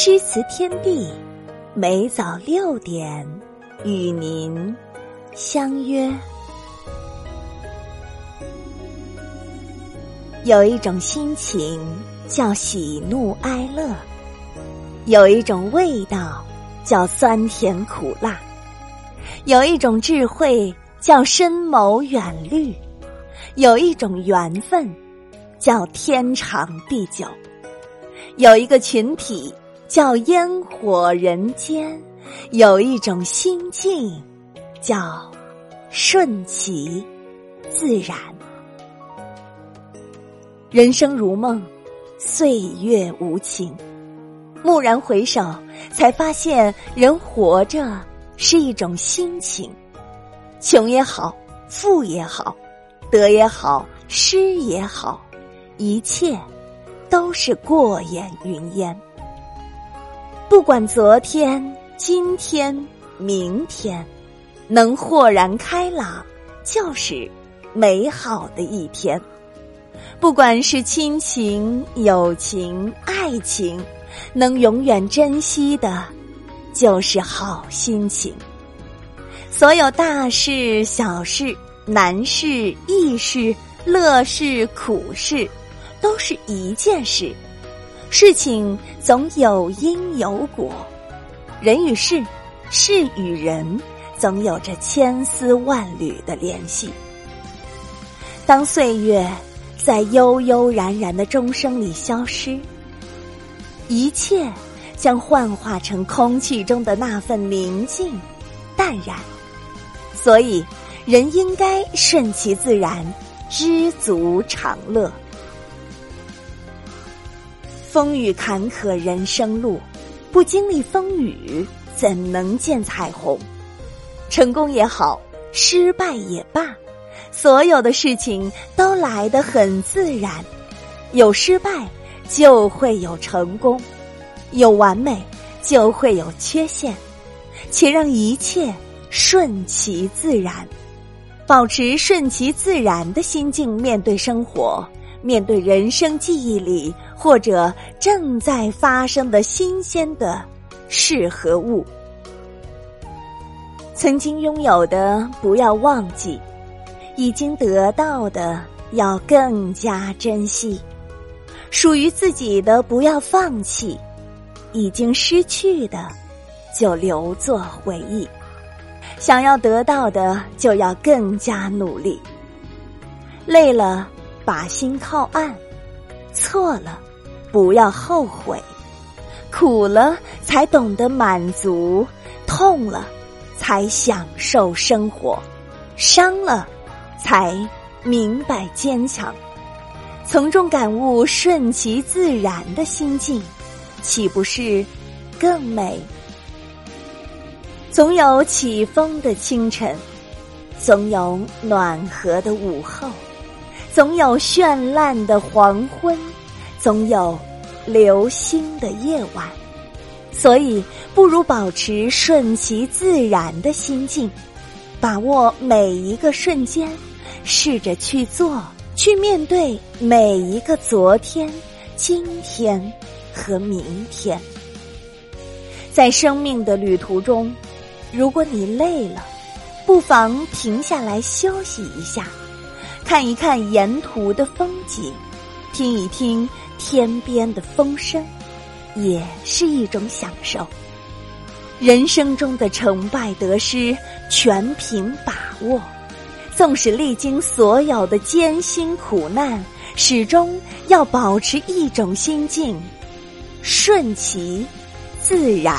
诗词天地，每早六点与您相约。有一种心情叫喜怒哀乐，有一种味道叫酸甜苦辣，有一种智慧叫深谋远虑，有一种缘分叫天长地久，有一个群体叫烟火人间，有一种心境叫顺其自然。人生如梦，岁月无情。蓦然回首，才发现人活着是一种心情。穷也好，富也好，得也好，失也好，一切都是过眼云烟。不管昨天、今天、明天，能豁然开朗，就是美好的一天。不管是亲情、友情、爱情，能永远珍惜的，就是好心情。所有大事、小事、难事、易事、乐事、苦事，都是一件事。事情总有因有果，人与事、事与人，总有着千丝万缕的联系。当岁月。在悠悠然然的钟声里消失，一切将幻化成空气中的那份宁静、淡然。所以，人应该顺其自然，知足常乐。风雨坎坷人生路，不经历风雨，怎能见彩虹？成功也好，失败也罢。所有的事情都来得很自然，有失败就会有成功，有完美就会有缺陷，且让一切顺其自然，保持顺其自然的心境面对生活，面对人生记忆里或者正在发生的新鲜的事和物，曾经拥有的不要忘记。已经得到的要更加珍惜，属于自己的不要放弃，已经失去的就留作回忆，想要得到的就要更加努力。累了，把心靠岸；错了，不要后悔；苦了，才懂得满足；痛了，才享受生活；伤了。才明白坚强，从中感悟顺其自然的心境，岂不是更美？总有起风的清晨，总有暖和的午后，总有绚烂的黄昏，总有流星的夜晚。所以，不如保持顺其自然的心境，把握每一个瞬间。试着去做，去面对每一个昨天、今天和明天。在生命的旅途中，如果你累了，不妨停下来休息一下，看一看沿途的风景，听一听天边的风声，也是一种享受。人生中的成败得失，全凭把握。纵使历经所有的艰辛苦难，始终要保持一种心境，顺其自然。